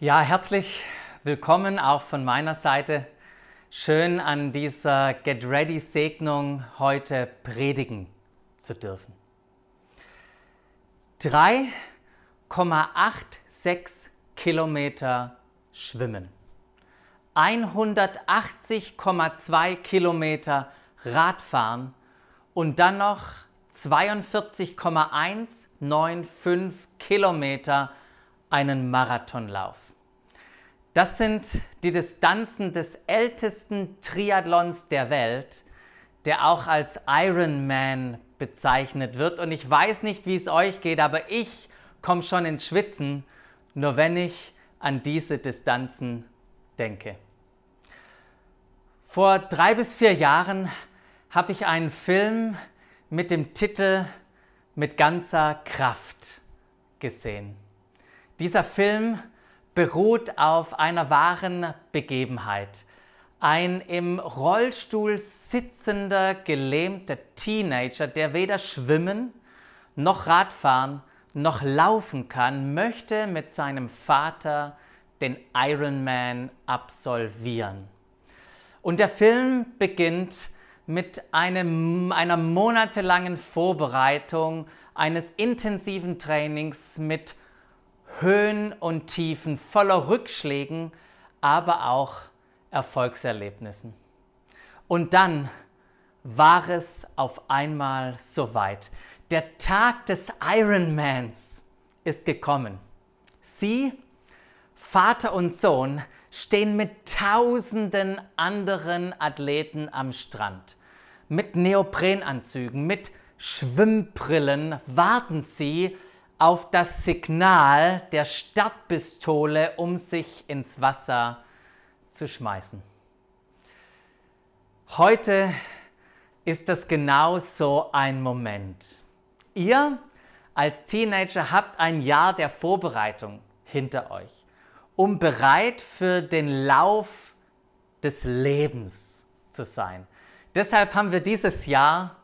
Ja, herzlich willkommen auch von meiner Seite. Schön an dieser Get Ready Segnung heute predigen zu dürfen. 3,86 Kilometer schwimmen, 180,2 Kilometer Radfahren und dann noch 42,195 Kilometer einen Marathonlauf. Das sind die Distanzen des ältesten Triathlons der Welt, der auch als Ironman bezeichnet wird. Und ich weiß nicht, wie es euch geht, aber ich komme schon ins Schwitzen, nur wenn ich an diese Distanzen denke. Vor drei bis vier Jahren habe ich einen Film mit dem Titel Mit ganzer Kraft gesehen. Dieser Film beruht auf einer wahren Begebenheit. Ein im Rollstuhl sitzender, gelähmter Teenager, der weder schwimmen noch Radfahren noch laufen kann, möchte mit seinem Vater den Ironman absolvieren. Und der Film beginnt mit einem, einer monatelangen Vorbereitung eines intensiven Trainings mit Höhen und Tiefen, voller Rückschlägen, aber auch Erfolgserlebnissen. Und dann war es auf einmal soweit. Der Tag des Ironmans ist gekommen. Sie, Vater und Sohn, stehen mit tausenden anderen Athleten am Strand. Mit Neoprenanzügen, mit Schwimmbrillen warten sie auf das Signal der Startpistole, um sich ins Wasser zu schmeißen. Heute ist das genau so ein Moment. Ihr als Teenager habt ein Jahr der Vorbereitung hinter euch, um bereit für den Lauf des Lebens zu sein. Deshalb haben wir dieses Jahr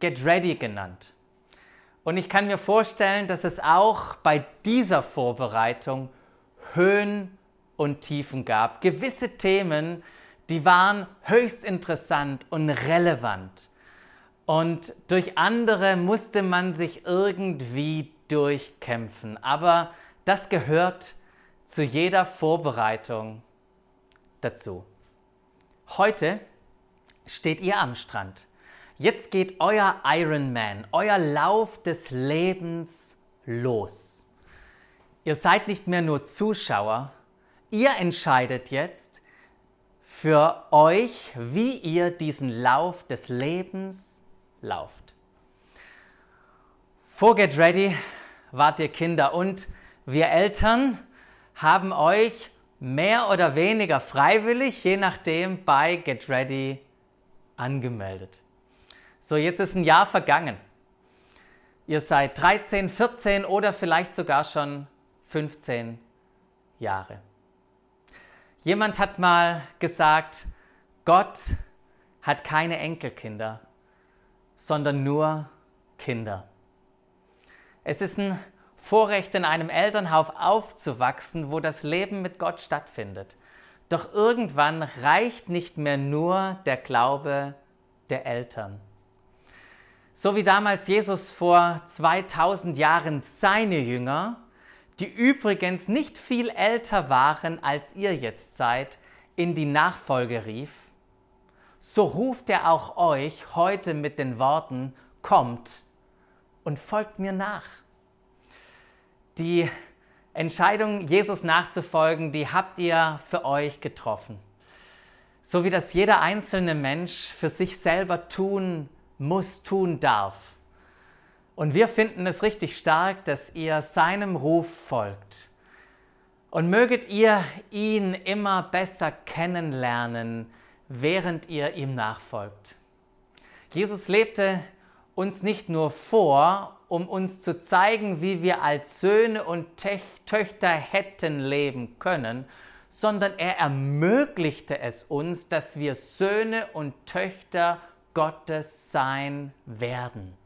Get Ready genannt. Und ich kann mir vorstellen, dass es auch bei dieser Vorbereitung Höhen und Tiefen gab. Gewisse Themen, die waren höchst interessant und relevant. Und durch andere musste man sich irgendwie durchkämpfen. Aber das gehört zu jeder Vorbereitung dazu. Heute steht ihr am Strand. Jetzt geht euer Ironman, euer Lauf des Lebens los. Ihr seid nicht mehr nur Zuschauer, ihr entscheidet jetzt für euch, wie ihr diesen Lauf des Lebens lauft. Vor Get Ready wart ihr Kinder und wir Eltern haben euch mehr oder weniger freiwillig, je nachdem, bei Get Ready angemeldet. So, jetzt ist ein Jahr vergangen. Ihr seid 13, 14 oder vielleicht sogar schon 15 Jahre. Jemand hat mal gesagt, Gott hat keine Enkelkinder, sondern nur Kinder. Es ist ein Vorrecht, in einem Elternhaus aufzuwachsen, wo das Leben mit Gott stattfindet. Doch irgendwann reicht nicht mehr nur der Glaube der Eltern. So wie damals Jesus vor 2000 Jahren seine Jünger, die übrigens nicht viel älter waren als ihr jetzt seid, in die Nachfolge rief, so ruft er auch euch heute mit den Worten, kommt und folgt mir nach. Die Entscheidung, Jesus nachzufolgen, die habt ihr für euch getroffen. So wie das jeder einzelne Mensch für sich selber tun muss, tun darf. Und wir finden es richtig stark, dass ihr seinem Ruf folgt. Und möget ihr ihn immer besser kennenlernen, während ihr ihm nachfolgt. Jesus lebte uns nicht nur vor, um uns zu zeigen, wie wir als Söhne und Töchter hätten leben können, sondern er ermöglichte es uns, dass wir Söhne und Töchter Gottes sein werden.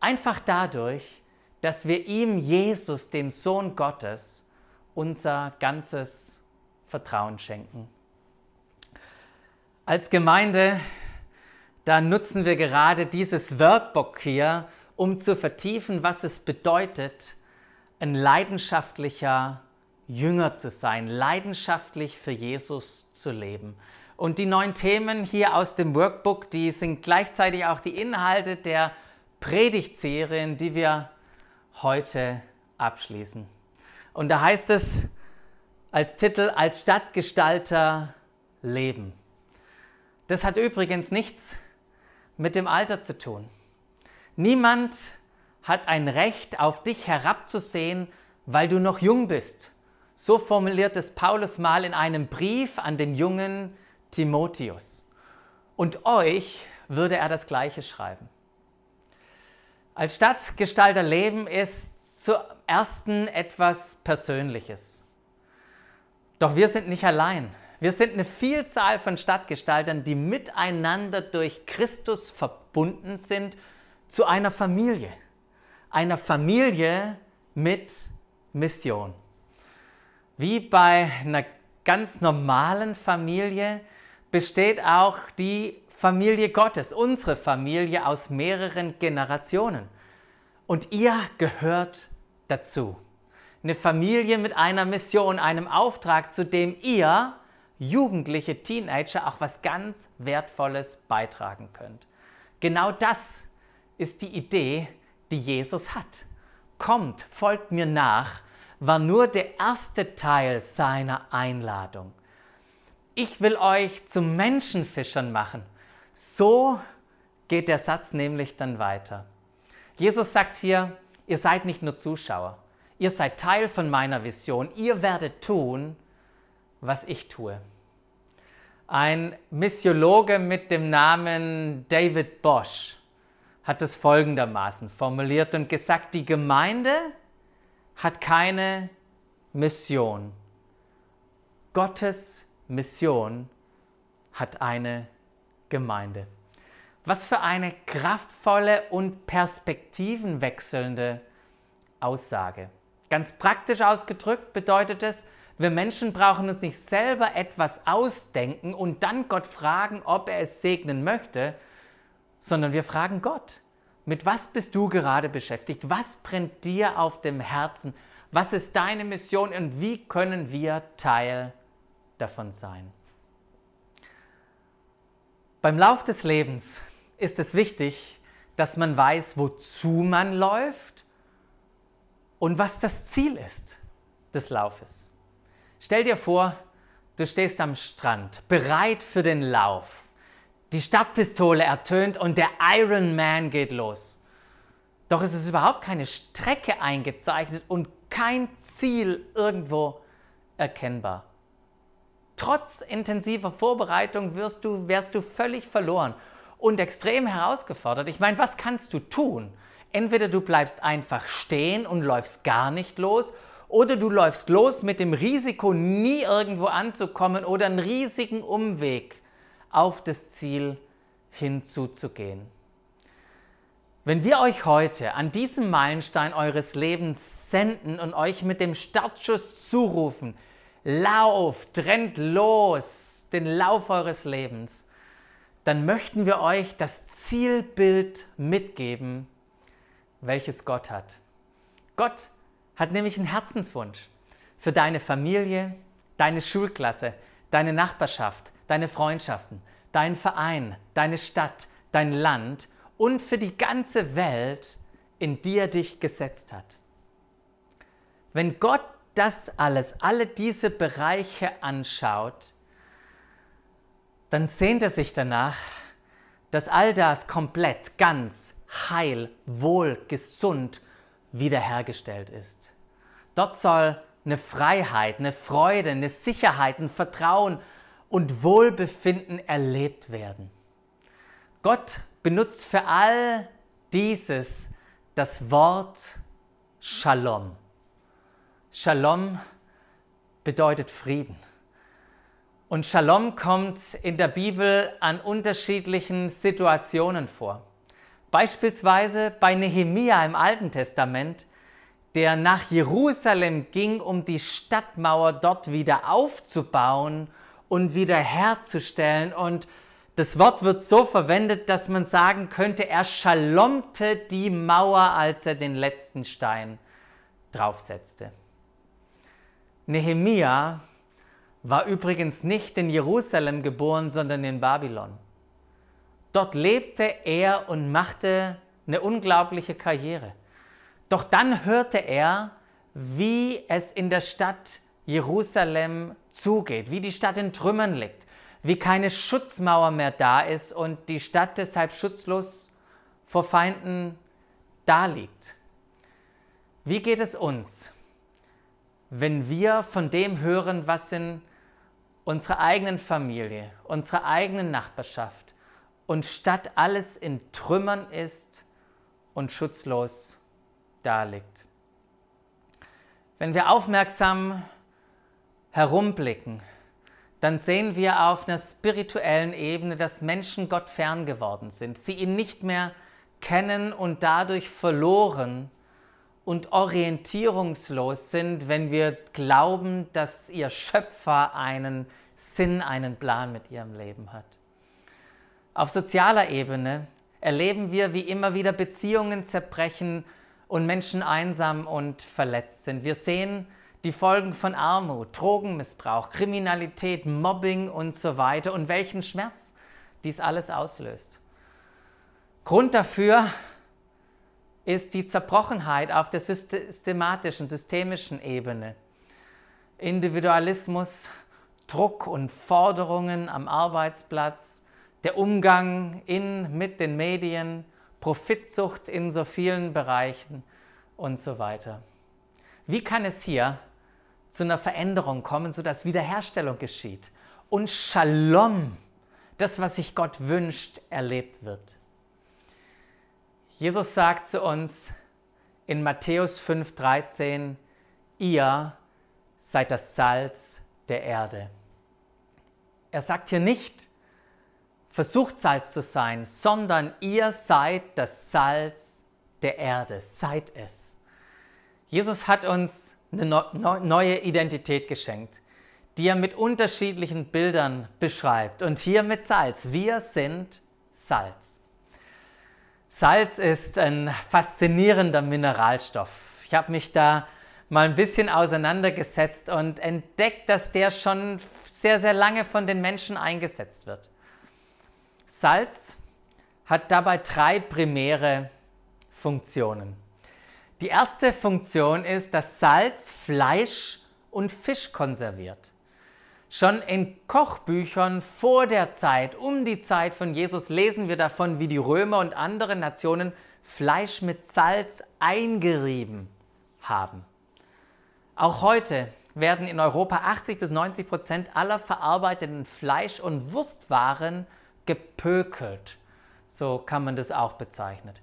Einfach dadurch, dass wir ihm, Jesus, dem Sohn Gottes, unser ganzes Vertrauen schenken. Als Gemeinde, da nutzen wir gerade dieses Workbook hier, um zu vertiefen, was es bedeutet, ein leidenschaftlicher Jünger zu sein, leidenschaftlich für Jesus zu leben. Und die neuen Themen hier aus dem Workbook, die sind gleichzeitig auch die Inhalte der Predigtserien, die wir heute abschließen. Und da heißt es als Titel, als Stadtgestalter leben. Das hat übrigens nichts mit dem Alter zu tun. Niemand hat ein Recht, auf dich herabzusehen, weil du noch jung bist. So formuliert es Paulus mal in einem Brief an den jungen Timotheus. Und euch würde er das gleiche schreiben. Als Stadtgestalter leben ist zum ersten etwas Persönliches. Doch wir sind nicht allein. Wir sind eine Vielzahl von Stadtgestaltern, die miteinander durch Christus verbunden sind zu einer Familie. Einer Familie mit Mission. Wie bei einer ganz normalen Familie besteht auch die Familie Gottes, unsere Familie aus mehreren Generationen. Und ihr gehört dazu. Eine Familie mit einer Mission, einem Auftrag, zu dem ihr, jugendliche Teenager, auch was ganz Wertvolles beitragen könnt. Genau das ist die Idee, die Jesus hat. Kommt, folgt mir nach, war nur der erste Teil seiner Einladung ich will euch zu Menschenfischern machen. So geht der Satz nämlich dann weiter. Jesus sagt hier, ihr seid nicht nur Zuschauer, ihr seid Teil von meiner Vision, ihr werdet tun, was ich tue. Ein Missiologe mit dem Namen David Bosch hat es folgendermaßen formuliert und gesagt, die Gemeinde hat keine Mission. Gottes Mission hat eine Gemeinde. Was für eine kraftvolle und perspektivenwechselnde Aussage. Ganz praktisch ausgedrückt bedeutet es, wir Menschen brauchen uns nicht selber etwas ausdenken und dann Gott fragen, ob er es segnen möchte, sondern wir fragen Gott, mit was bist du gerade beschäftigt? Was brennt dir auf dem Herzen? Was ist deine Mission und wie können wir Teil davon sein. Beim Lauf des Lebens ist es wichtig, dass man weiß, wozu man läuft und was das Ziel ist des Laufes. Stell dir vor, du stehst am Strand, bereit für den Lauf. Die Stadtpistole ertönt und der Iron Man geht los. Doch es ist überhaupt keine Strecke eingezeichnet und kein Ziel irgendwo erkennbar. Trotz intensiver Vorbereitung wirst du, wärst du völlig verloren und extrem herausgefordert. Ich meine, was kannst du tun? Entweder du bleibst einfach stehen und läufst gar nicht los oder du läufst los mit dem Risiko, nie irgendwo anzukommen oder einen riesigen Umweg auf das Ziel hinzuzugehen. Wenn wir euch heute an diesem Meilenstein eures Lebens senden und euch mit dem Startschuss zurufen, lauft, rennt los, den Lauf eures Lebens, dann möchten wir euch das Zielbild mitgeben, welches Gott hat. Gott hat nämlich einen Herzenswunsch für deine Familie, deine Schulklasse, deine Nachbarschaft, deine Freundschaften, deinen Verein, deine Stadt, dein Land und für die ganze Welt, in die er dich gesetzt hat. Wenn Gott das alles, alle diese Bereiche anschaut, dann sehnt er sich danach, dass all das komplett, ganz, heil, wohl, gesund wiederhergestellt ist. Dort soll eine Freiheit, eine Freude, eine Sicherheit, ein Vertrauen und Wohlbefinden erlebt werden. Gott benutzt für all dieses das Wort Shalom. Shalom bedeutet Frieden. Und Shalom kommt in der Bibel an unterschiedlichen Situationen vor. Beispielsweise bei Nehemia im Alten Testament, der nach Jerusalem ging, um die Stadtmauer dort wieder aufzubauen und wieder herzustellen. Und das Wort wird so verwendet, dass man sagen könnte, er schalomte die Mauer, als er den letzten Stein draufsetzte. Nehemia war übrigens nicht in Jerusalem geboren, sondern in Babylon. Dort lebte er und machte eine unglaubliche Karriere. Doch dann hörte er, wie es in der Stadt Jerusalem zugeht, wie die Stadt in Trümmern liegt, wie keine Schutzmauer mehr da ist und die Stadt deshalb schutzlos vor Feinden daliegt. Wie geht es uns, wenn wir von dem hören, was in unserer eigenen Familie, unserer eigenen Nachbarschaft und statt alles in Trümmern ist und schutzlos daliegt? Wenn wir aufmerksam herumblicken, dann sehen wir auf einer spirituellen Ebene, dass Menschen Gott fern geworden sind, sie ihn nicht mehr kennen und dadurch verloren und orientierungslos sind, wenn wir glauben, dass ihr Schöpfer einen Sinn, einen Plan mit ihrem Leben hat. Auf sozialer Ebene erleben wir, wie immer wieder Beziehungen zerbrechen und Menschen einsam und verletzt sind. Wir sehen, die Folgen von Armut, Drogenmissbrauch, Kriminalität, Mobbing und so weiter und welchen Schmerz dies alles auslöst. Grund dafür ist die Zerbrochenheit auf der systematischen, systemischen Ebene. Individualismus, Druck und Forderungen am Arbeitsplatz, der Umgang in, mit den Medien, Profitsucht in so vielen Bereichen und so weiter. Wie kann es hier zu einer Veränderung kommen, sodass Wiederherstellung geschieht und Shalom, das, was sich Gott wünscht, erlebt wird. Jesus sagt zu uns in Matthäus 5:13, ihr seid das Salz der Erde. Er sagt hier nicht, versucht Salz zu sein, sondern ihr seid das Salz der Erde, seid es. Jesus hat uns eine neue Identität geschenkt, die er mit unterschiedlichen Bildern beschreibt. Und hier mit Salz. Wir sind Salz. Salz ist ein faszinierender Mineralstoff. Ich habe mich da mal ein bisschen auseinandergesetzt und entdeckt, dass der schon sehr, sehr lange von den Menschen eingesetzt wird. Salz hat dabei drei primäre Funktionen. Die erste Funktion ist, dass Salz Fleisch und Fisch konserviert. Schon in Kochbüchern vor der Zeit, um die Zeit von Jesus, lesen wir davon, wie die Römer und andere Nationen Fleisch mit Salz eingerieben haben. Auch heute werden in Europa 80 bis 90 Prozent aller verarbeiteten Fleisch- und Wurstwaren gepökelt. So kann man das auch bezeichnen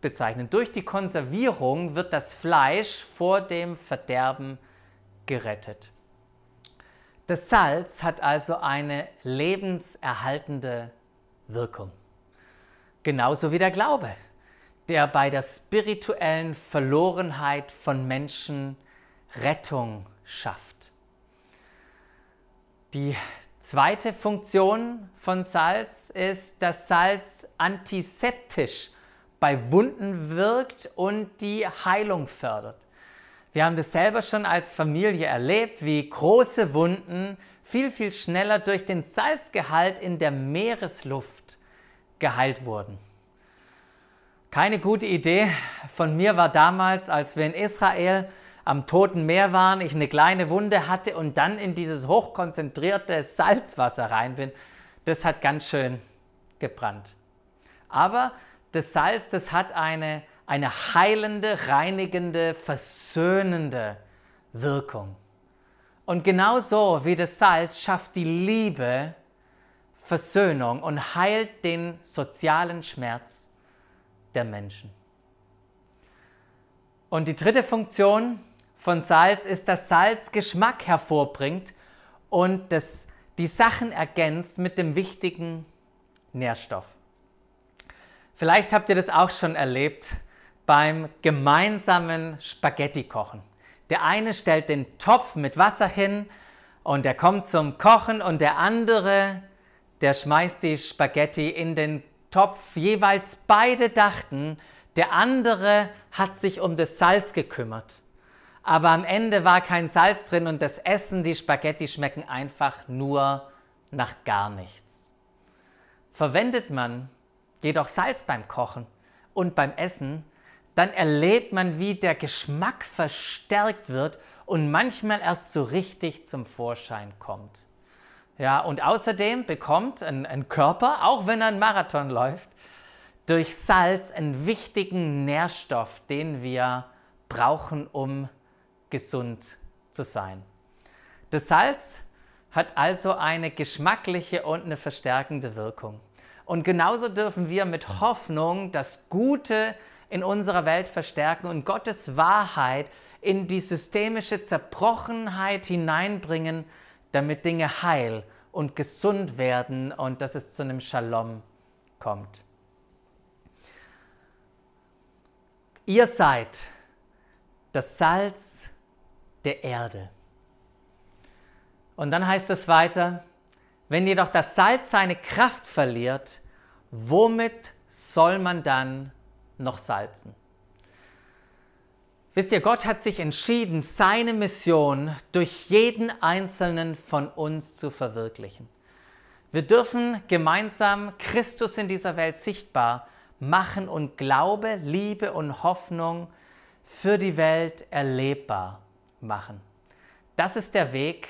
bezeichnen. Durch die Konservierung wird das Fleisch vor dem Verderben gerettet. Das Salz hat also eine lebenserhaltende Wirkung. Genauso wie der Glaube, der bei der spirituellen Verlorenheit von Menschen Rettung schafft. Die zweite Funktion von Salz ist, dass Salz antiseptisch bei Wunden wirkt und die Heilung fördert. Wir haben das selber schon als Familie erlebt, wie große Wunden viel, viel schneller durch den Salzgehalt in der Meeresluft geheilt wurden. Keine gute Idee von mir war damals, als wir in Israel am Toten Meer waren, ich eine kleine Wunde hatte und dann in dieses hochkonzentrierte Salzwasser rein bin. Das hat ganz schön gebrannt. Aber das Salz, das hat eine, eine heilende, reinigende, versöhnende Wirkung. Und genauso wie das Salz schafft die Liebe Versöhnung und heilt den sozialen Schmerz der Menschen. Und die dritte Funktion von Salz ist, dass Salz Geschmack hervorbringt und das, die Sachen ergänzt mit dem wichtigen Nährstoff. Vielleicht habt ihr das auch schon erlebt, beim gemeinsamen Spaghetti kochen. Der eine stellt den Topf mit Wasser hin und der kommt zum Kochen und der andere, der schmeißt die Spaghetti in den Topf. Jeweils beide dachten, der andere hat sich um das Salz gekümmert. Aber am Ende war kein Salz drin und das Essen, die Spaghetti schmecken einfach nur nach gar nichts. Verwendet man jedoch Salz beim Kochen und beim Essen, dann erlebt man, wie der Geschmack verstärkt wird und manchmal erst so richtig zum Vorschein kommt. Ja, und außerdem bekommt ein, ein Körper, auch wenn er einen Marathon läuft, durch Salz einen wichtigen Nährstoff, den wir brauchen, um gesund zu sein. Das Salz hat also eine geschmackliche und eine verstärkende Wirkung. Und genauso dürfen wir mit Hoffnung das Gute in unserer Welt verstärken und Gottes Wahrheit in die systemische Zerbrochenheit hineinbringen, damit Dinge heil und gesund werden und dass es zu einem Shalom kommt. Ihr seid das Salz der Erde. Und dann heißt es weiter, wenn jedoch das Salz seine Kraft verliert, womit soll man dann noch salzen? Wisst ihr, Gott hat sich entschieden, seine Mission durch jeden einzelnen von uns zu verwirklichen. Wir dürfen gemeinsam Christus in dieser Welt sichtbar machen und Glaube, Liebe und Hoffnung für die Welt erlebbar machen. Das ist der Weg,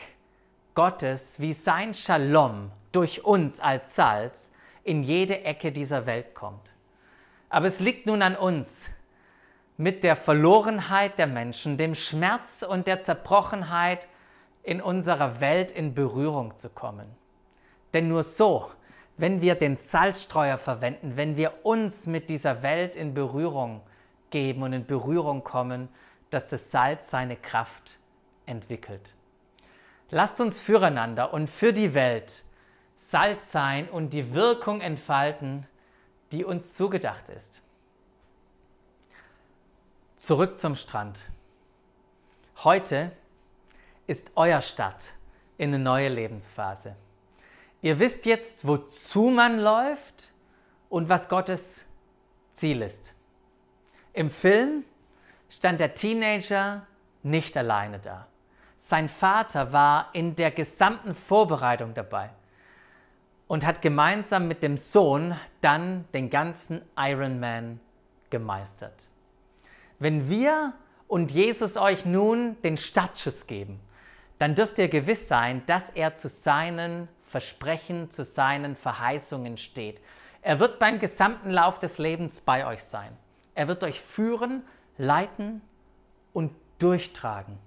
Gottes, wie sein Shalom durch uns als Salz in jede Ecke dieser Welt kommt. Aber es liegt nun an uns, mit der Verlorenheit der Menschen, dem Schmerz und der Zerbrochenheit in unserer Welt in Berührung zu kommen. Denn nur so, wenn wir den Salzstreuer verwenden, wenn wir uns mit dieser Welt in Berührung geben und in Berührung kommen, dass das Salz seine Kraft entwickelt. Lasst uns füreinander und für die Welt Salz sein und die Wirkung entfalten, die uns zugedacht ist. Zurück zum Strand. Heute ist euer Start in eine neue Lebensphase. Ihr wisst jetzt, wozu man läuft und was Gottes Ziel ist. Im Film stand der Teenager nicht alleine da. Sein Vater war in der gesamten Vorbereitung dabei und hat gemeinsam mit dem Sohn dann den ganzen Ironman gemeistert. Wenn wir und Jesus euch nun den Startschuss geben, dann dürft ihr gewiss sein, dass er zu seinen Versprechen, zu seinen Verheißungen steht. Er wird beim gesamten Lauf des Lebens bei euch sein. Er wird euch führen, leiten und durchtragen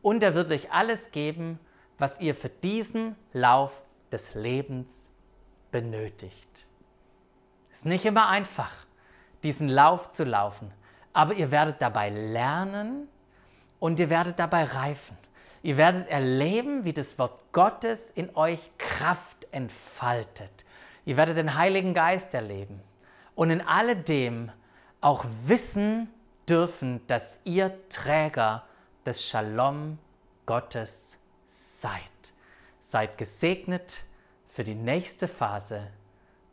und er wird euch alles geben, was ihr für diesen Lauf des Lebens benötigt. Es ist nicht immer einfach, diesen Lauf zu laufen, aber ihr werdet dabei lernen und ihr werdet dabei reifen. Ihr werdet erleben, wie das Wort Gottes in euch Kraft entfaltet. Ihr werdet den Heiligen Geist erleben und in alledem auch wissen dürfen, dass ihr Träger des Shalom Gottes seid. Seid gesegnet für die nächste Phase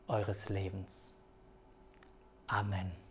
eures Lebens. Amen.